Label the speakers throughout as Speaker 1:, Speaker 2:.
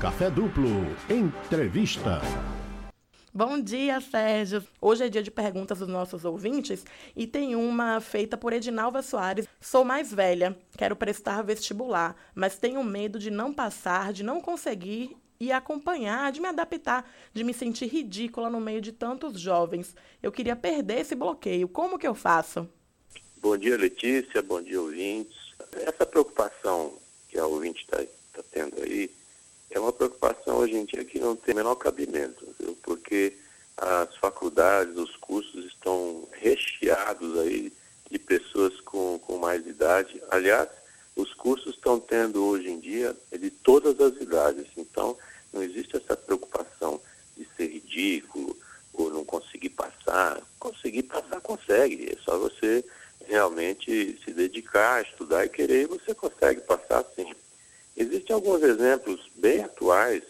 Speaker 1: Café Duplo. Entrevista.
Speaker 2: Bom dia, Sérgio. Hoje é dia de perguntas dos nossos ouvintes e tem uma feita por Edinalva Soares. Sou mais velha, quero prestar vestibular, mas tenho medo de não passar, de não conseguir e acompanhar, de me adaptar, de me sentir ridícula no meio de tantos jovens. Eu queria perder esse bloqueio. Como que eu faço?
Speaker 3: Bom dia, Letícia. Bom dia, ouvintes. Essa preocupação que a ouvinte está tá tendo aí é uma dia que não tem o menor cabimento, viu? porque as faculdades, os cursos estão recheados aí de pessoas com, com mais idade. Aliás, os cursos estão tendo hoje em dia de todas as idades, então não existe essa preocupação de ser ridículo ou não conseguir passar. Conseguir passar, consegue, é só você realmente se dedicar estudar e querer, você consegue passar sim. Existem alguns exemplos bem atuais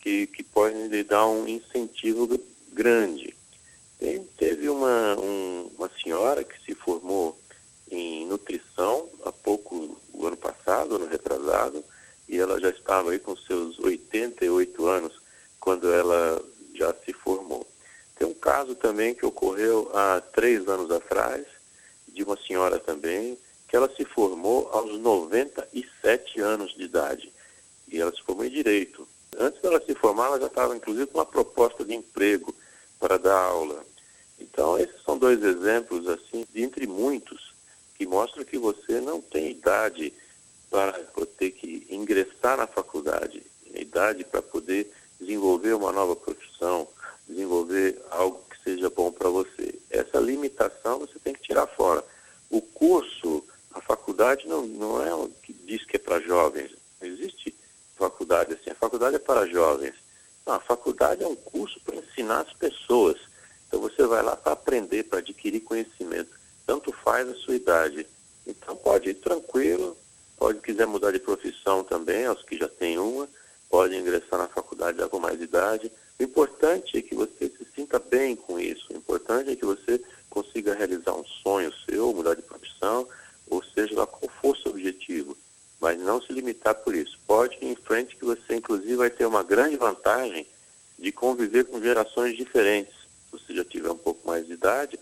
Speaker 3: que, que podem lhe dar um incentivo grande. Teve uma, um, uma senhora que se formou em nutrição há pouco, o ano passado, ano retrasado, e ela já estava aí com seus 88 anos quando ela já se formou. Tem um caso também que ocorreu há três anos atrás, de uma senhora também, que ela se formou aos 97 anos de idade. E ela se formou em Direito. Antes dela se formar, ela já estava, inclusive, com uma proposta de emprego para dar aula. Então, esses são dois exemplos, assim, entre muitos, que mostram que você não tem idade para ter que ingressar na faculdade, idade para poder desenvolver uma nova profissão, desenvolver algo que seja bom para você. Essa limitação você tem que tirar fora. O curso a faculdade não, não é o que diz que é para jovens. Não existe faculdade assim. A faculdade é para jovens. Não, a faculdade é um curso para ensinar as pessoas. Então você vai lá para aprender, para adquirir conhecimento. Tanto faz a sua idade. Então pode ir tranquilo, pode quiser mudar de profissão também, aos que já têm uma, pode ingressar na faculdade já com mais idade. O importante é que você se sinta bem com isso. O importante é que você consiga realizar um sonho seu, mudar de profissão, ou seja lá qual for seu objetivo, mas não se limitar por isso. Pode ir em frente que você, inclusive, vai ter uma grande vantagem de conviver com gerações diferentes. Se você já tiver um pouco mais de idade,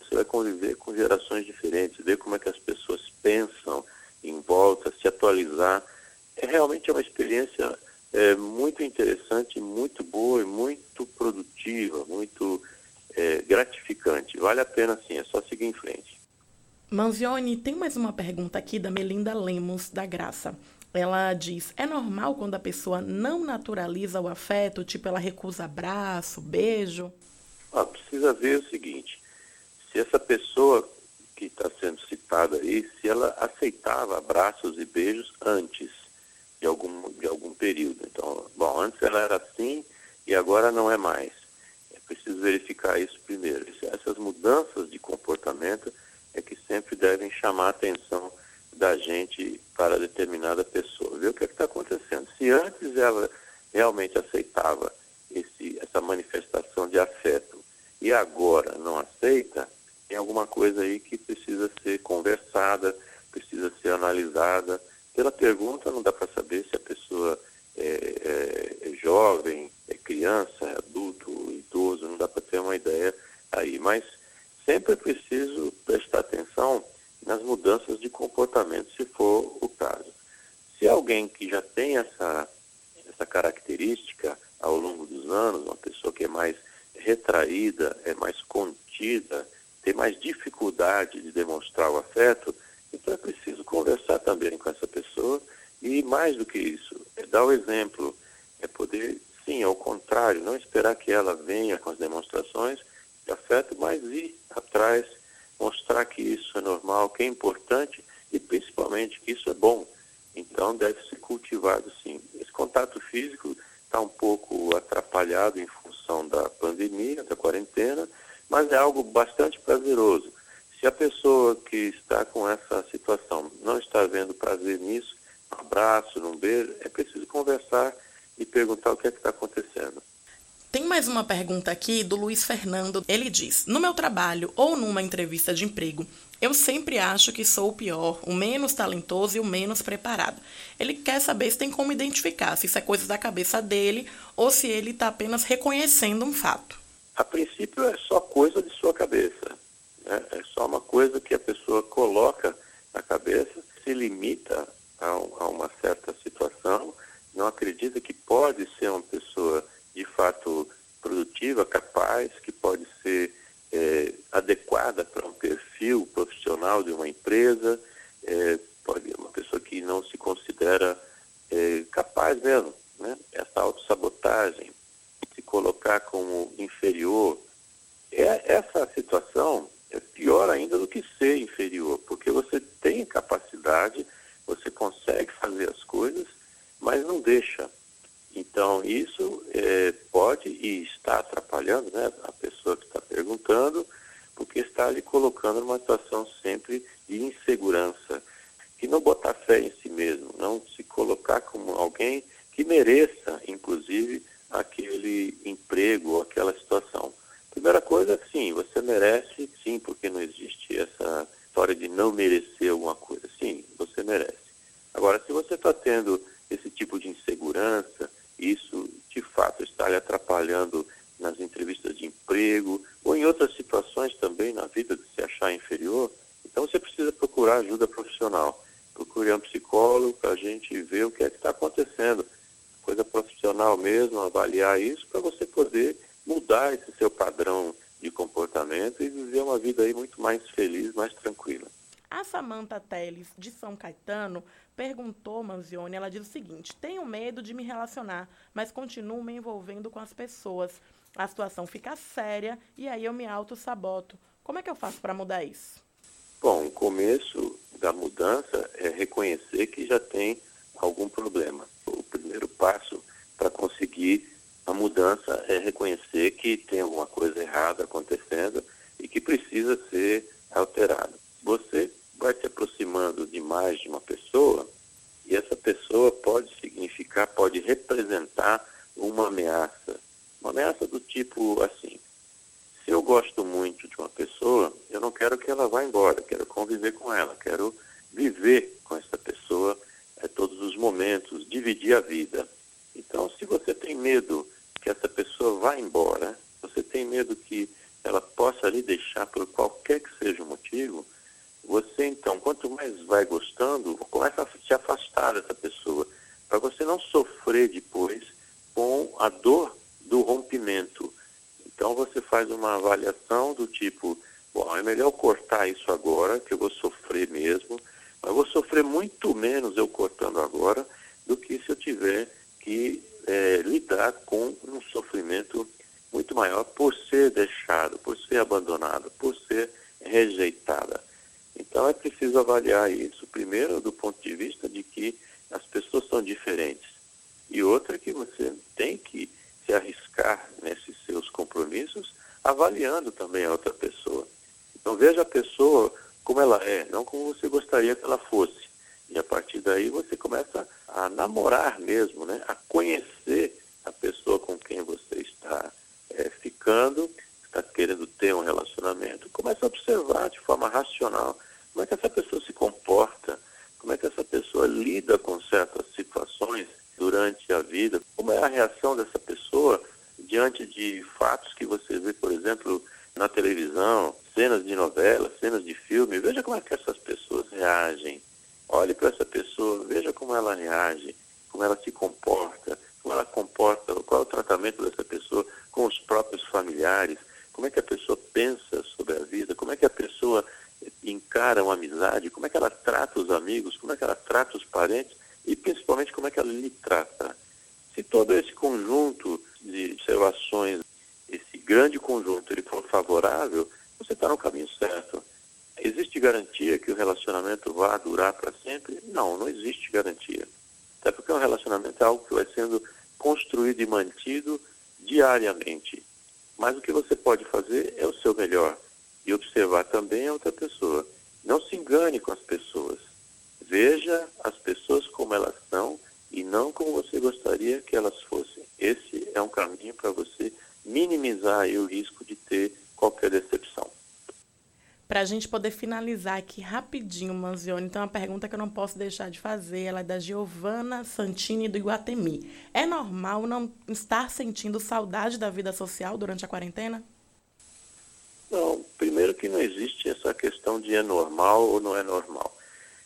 Speaker 3: você vai conviver com gerações diferentes, ver como é que as pessoas pensam em volta, se atualizar. É realmente uma experiência é, muito interessante, muito boa e muito produtiva, muito é, gratificante. Vale a pena sim, é só seguir em frente.
Speaker 2: Manzioni, tem mais uma pergunta aqui da Melinda Lemos, da Graça. Ela diz: é normal quando a pessoa não naturaliza o afeto, tipo ela recusa abraço, beijo?
Speaker 3: Ah, precisa ver o seguinte: se essa pessoa que está sendo citada aí, se ela aceitava abraços e beijos antes de algum, de algum período. Então, bom, antes ela era assim e agora não é mais. É preciso verificar isso primeiro. Essas mudanças de comportamento é que sempre devem chamar a atenção da gente para determinada pessoa. Ver o que é está acontecendo. Se antes ela realmente aceitava esse, essa manifestação de afeto e agora não aceita, tem alguma coisa aí que precisa ser conversada, precisa ser analisada. Pela pergunta não dá para saber se a pessoa é, é, é jovem, é criança, é adulto, idoso, não dá para ter uma ideia aí. Mas sempre é preciso prestar atenção nas mudanças de comportamento, se for o caso. Se alguém que já tem essa, essa característica ao longo dos anos, uma pessoa que é mais retraída, é mais contida, tem mais dificuldade de demonstrar o afeto, então é preciso conversar também com essa pessoa e mais do que isso, é dar o exemplo, é poder, sim, ao contrário, não esperar que ela venha com as demonstrações, de afeto, mas ir atrás, mostrar que isso é normal, que é importante e principalmente que isso é bom. Então deve ser cultivado sim. Esse contato físico está um pouco atrapalhado em função da pandemia, da quarentena, mas é algo bastante prazeroso. Se a pessoa que está com essa situação não está vendo prazer nisso, um abraço, um beijo, é preciso conversar e perguntar o que é está acontecendo.
Speaker 2: Tem mais uma pergunta aqui do Luiz Fernando. Ele diz: No meu trabalho ou numa entrevista de emprego, Eu sempre acho que sou o pior, o menos talentoso e o menos preparado. Ele quer saber se tem como identificar, se isso é coisa da cabeça dele ou se ele está apenas reconhecendo um fato.
Speaker 3: A princípio é só coisa de sua cabeça. Né? É só uma coisa que a pessoa coloca na cabeça, se limita a, a uma certa situação, não acredita que pode ser uma pessoa de fato produtiva, capaz, que pode ser é, adequada para um perfil profissional de uma empresa, é, pode uma pessoa que não se considera é, capaz mesmo, né? Essa autossabotagem, colocar como inferior, é, essa situação é pior ainda do que ser inferior, porque você tem capacidade, você consegue fazer as coisas, mas não deixa. Então, isso é, pode e está atrapalhando né, a pessoa que está perguntando, porque está lhe colocando numa situação sempre de insegurança, que não botar fé em si mesmo, não se colocar como alguém que mereça, inclusive, aquele emprego ou aquela situação. Primeira coisa, sim, você merece, sim, porque não existe essa história de não merecer alguma coisa. Sim, você merece. Agora, se você está tendo esse tipo de insegurança, isso de fato está lhe atrapalhando nas entrevistas de emprego ou em outras situações também na vida de se achar inferior, então você precisa procurar ajuda profissional. Procure um psicólogo para a gente ver o que é que está acontecendo. Coisa profissional mesmo, avaliar isso para você poder mudar esse seu padrão de comportamento e viver uma vida aí muito mais feliz, mais tranquila.
Speaker 2: A Samantha Teles, de São Caetano, perguntou, Manzione, ela diz o seguinte, tenho medo de me relacionar, mas continuo me envolvendo com as pessoas. A situação fica séria e aí eu me auto-saboto. Como é que eu faço para mudar isso?
Speaker 3: Bom, o começo da mudança é reconhecer que já tem algum problema. O primeiro passo para conseguir a mudança é reconhecer que tem alguma coisa errada acontecendo e que precisa ser alterado. Você vai se aproximando demais de uma pessoa e essa pessoa pode significar, pode representar uma ameaça. Uma ameaça do tipo assim: se eu gosto muito de uma pessoa, eu não quero que ela vá embora, quero conviver com ela, quero viver com essa pessoa é, todos os momentos, dividir a vida. Então, se você tem medo que essa pessoa vá embora, você tem medo que ela possa lhe deixar por qualquer que seja o motivo, você, então, quanto mais vai gostando, começa a se afastar dessa pessoa, para você não sofrer depois com a dor do rompimento. Então, você faz uma avaliação do tipo: bom, é melhor cortar isso agora, que eu vou sofrer mesmo, mas vou sofrer muito menos eu cortando agora do que se eu tiver que é, lidar com um sofrimento muito maior por ser deixado, por ser abandonado, por ser rejeitada. Então é preciso avaliar isso, primeiro do ponto de vista de que as pessoas são diferentes, e outra que você tem que se arriscar nesses seus compromissos, avaliando também a outra pessoa. Então veja a pessoa como ela é, não como você gostaria que ela fosse. E a partir daí você começa a namorar mesmo, né? a conhecer a pessoa com quem você está é, ficando, está querendo ter um relacionamento. Começa a observar de forma racional como é que essa pessoa se comporta, como é que essa pessoa lida com certas situações durante a vida, como é a reação dessa pessoa diante de fatos que você vê, por exemplo, na televisão, cenas de novela, cenas de filme. Veja como é que essas pessoas reagem. Olhe para essa pessoa, veja como ela reage, como ela se comporta, como ela comporta, qual é o tratamento dessa pessoa com os próprios familiares, como é que a pessoa pensa sobre a vida, como é que a pessoa encara uma amizade, como é que ela trata os amigos, como é que ela trata os parentes e principalmente como é que ela lhe trata. Se todo esse conjunto observações, esse grande conjunto, ele for favorável, você está no caminho certo. Existe garantia que o relacionamento vá durar para sempre? Não, não existe garantia. Até porque um relacionamento é algo que vai sendo construído e mantido diariamente. Mas o que você pode fazer é o seu melhor e observar também a outra pessoa. Não se engane com as pessoas. Veja as pessoas como elas são e não como você gostaria que elas fossem. Esse é um caminho para você minimizar o risco de ter qualquer decepção.
Speaker 2: Para a gente poder finalizar aqui rapidinho, Manzioni, então uma pergunta que eu não posso deixar de fazer, ela é da Giovana Santini do Iguatemi. É normal não estar sentindo saudade da vida social durante a quarentena?
Speaker 3: Não, primeiro que não existe essa questão de é normal ou não é normal.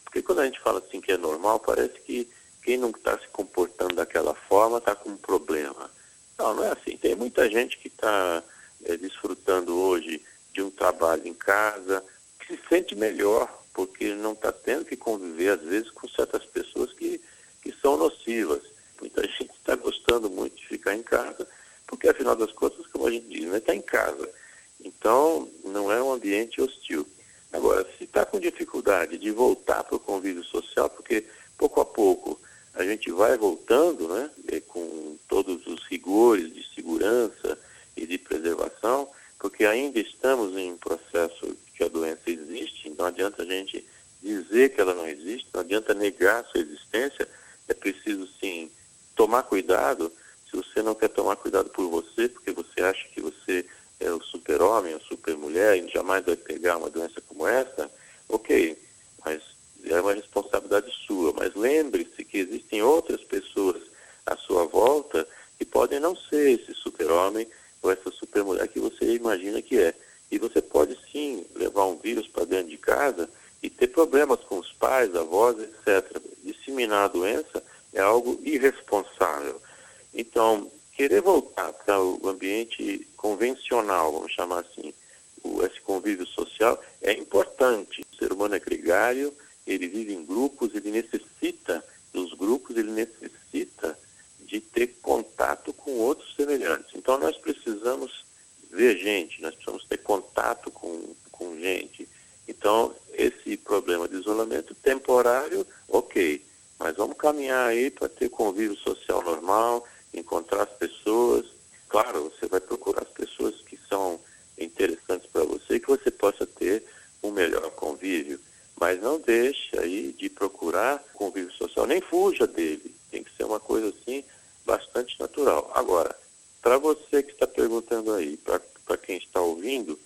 Speaker 3: Porque quando a gente fala assim que é normal, parece que quem não está se comportando daquela forma está com um problema. Não, não é assim. Tem muita gente que está é, desfrutando hoje de um trabalho em casa, que se sente melhor, porque não está tendo que conviver, às vezes, com certas pessoas que, que são nocivas. Muita gente está gostando muito de ficar em casa, porque, afinal das contas, como a gente diz, está né, tá em casa. Então, não é um ambiente hostil. Agora, se está com dificuldade de voltar para o convívio social, porque pouco a pouco gente vai voltando, né, com todos os rigores de segurança e de preservação, porque ainda estamos em um processo que a doença existe, não adianta a gente dizer que ela não existe, não adianta negar sua existência, é preciso sim tomar cuidado. Se você não quer tomar cuidado por você, porque você acha que você é o super-homem, a super-mulher e jamais vai pegar uma doença como essa, ok, mas é uma responsabilidade sua. Mas lembre-se que existem outras pessoas à sua volta que podem não ser esse super-homem ou essa super-mulher que você imagina que é. E você pode sim levar um vírus para dentro de casa e ter problemas com os pais, avós, etc. Disseminar a doença é algo irresponsável. Então, querer voltar para o ambiente convencional, vamos chamar assim, o, esse convívio social, é importante. O ser humano é gregário, ele vive em grupos, ele necessita dos grupos, ele necessita de ter contato com outros semelhantes. Então nós precisamos ver gente, nós precisamos ter contato com, com gente. Então, esse problema de isolamento temporário, ok, mas vamos caminhar aí para ter convívio social normal, encontrar as pessoas. Claro, você vai procurar as pessoas que são interessantes para você e que você possa ter um melhor convívio. Mas não deixe procurar convívio social, nem fuja dele. Tem que ser uma coisa assim bastante natural. Agora, para você que está perguntando aí, para quem está ouvindo,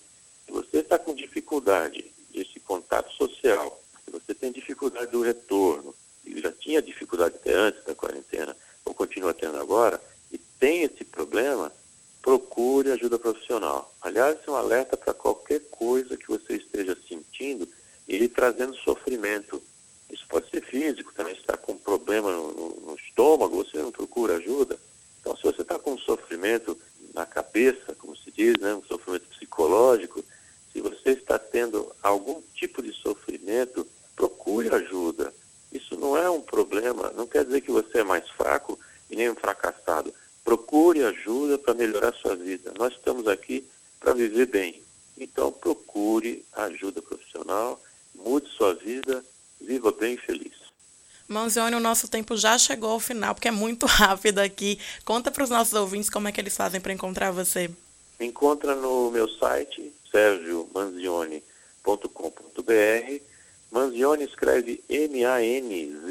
Speaker 3: se você está com dificuldade desse contato social, se você tem dificuldade do retorno, e já tinha dificuldade até antes da quarentena, ou continua tendo agora, e tem esse problema, procure ajuda profissional. Aliás, é um alerta para qualquer coisa que você esteja sentindo e trazendo sofrimento. Isso pode ser físico, também está com problema no, no, no estômago, você não procura ajuda. Então, se você está com um sofrimento na cabeça, como se diz, né, um sofrimento psicológico, se você está tendo algum tipo de sofrimento, procure ajuda. Isso não é um problema, não quer dizer que você é mais fraco e nem um fracassado. Procure ajuda para melhorar sua vida. Nós estamos aqui para viver bem. Então procure ajuda profissional mude sua vida, viva bem e feliz.
Speaker 2: Manzione, o nosso tempo já chegou ao final, porque é muito rápido aqui. Conta para os nossos ouvintes como é que eles fazem para encontrar você.
Speaker 3: Encontra no meu site, sergiomanzione.com.br. Manzione escreve M-A-N-Z-I-O-N-E.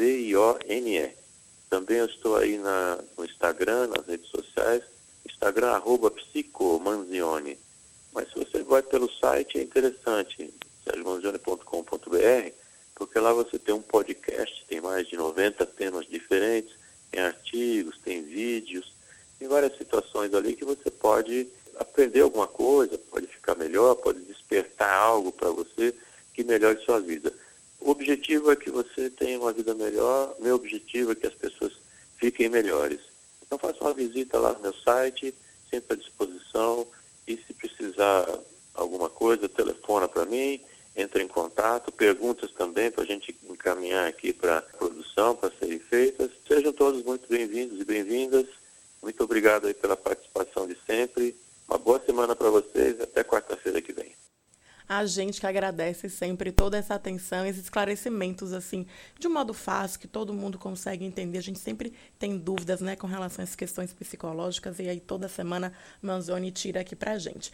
Speaker 3: Também eu estou aí na, no Instagram, nas redes sociais, Instagram arroba psicomanzione. Mas se você vai pelo site, é interessante sergiomanzione.com.br, porque lá você tem um podcast, tem mais de 90 temas diferentes, tem artigos, tem vídeos, tem várias situações ali que você pode aprender alguma coisa, pode ficar melhor, pode despertar algo para você que melhore sua vida. O objetivo é que você tenha uma vida melhor, meu objetivo é que as pessoas fiquem melhores. Então faça uma visita lá no meu site, sempre à disposição, e se precisar alguma coisa, telefona para mim, entra em contato, perguntas também para a gente encaminhar aqui para a produção, para serem feitas. Sejam todos muito bem-vindos e bem-vindas. Muito obrigado aí pela participação de sempre. Uma boa semana para vocês. Até quarta-feira que vem.
Speaker 2: A gente que agradece sempre toda essa atenção, esses esclarecimentos, assim, de um modo fácil, que todo mundo consegue entender. A gente sempre tem dúvidas, né, com relação às questões psicológicas, e aí toda semana Manzoni tira aqui pra gente.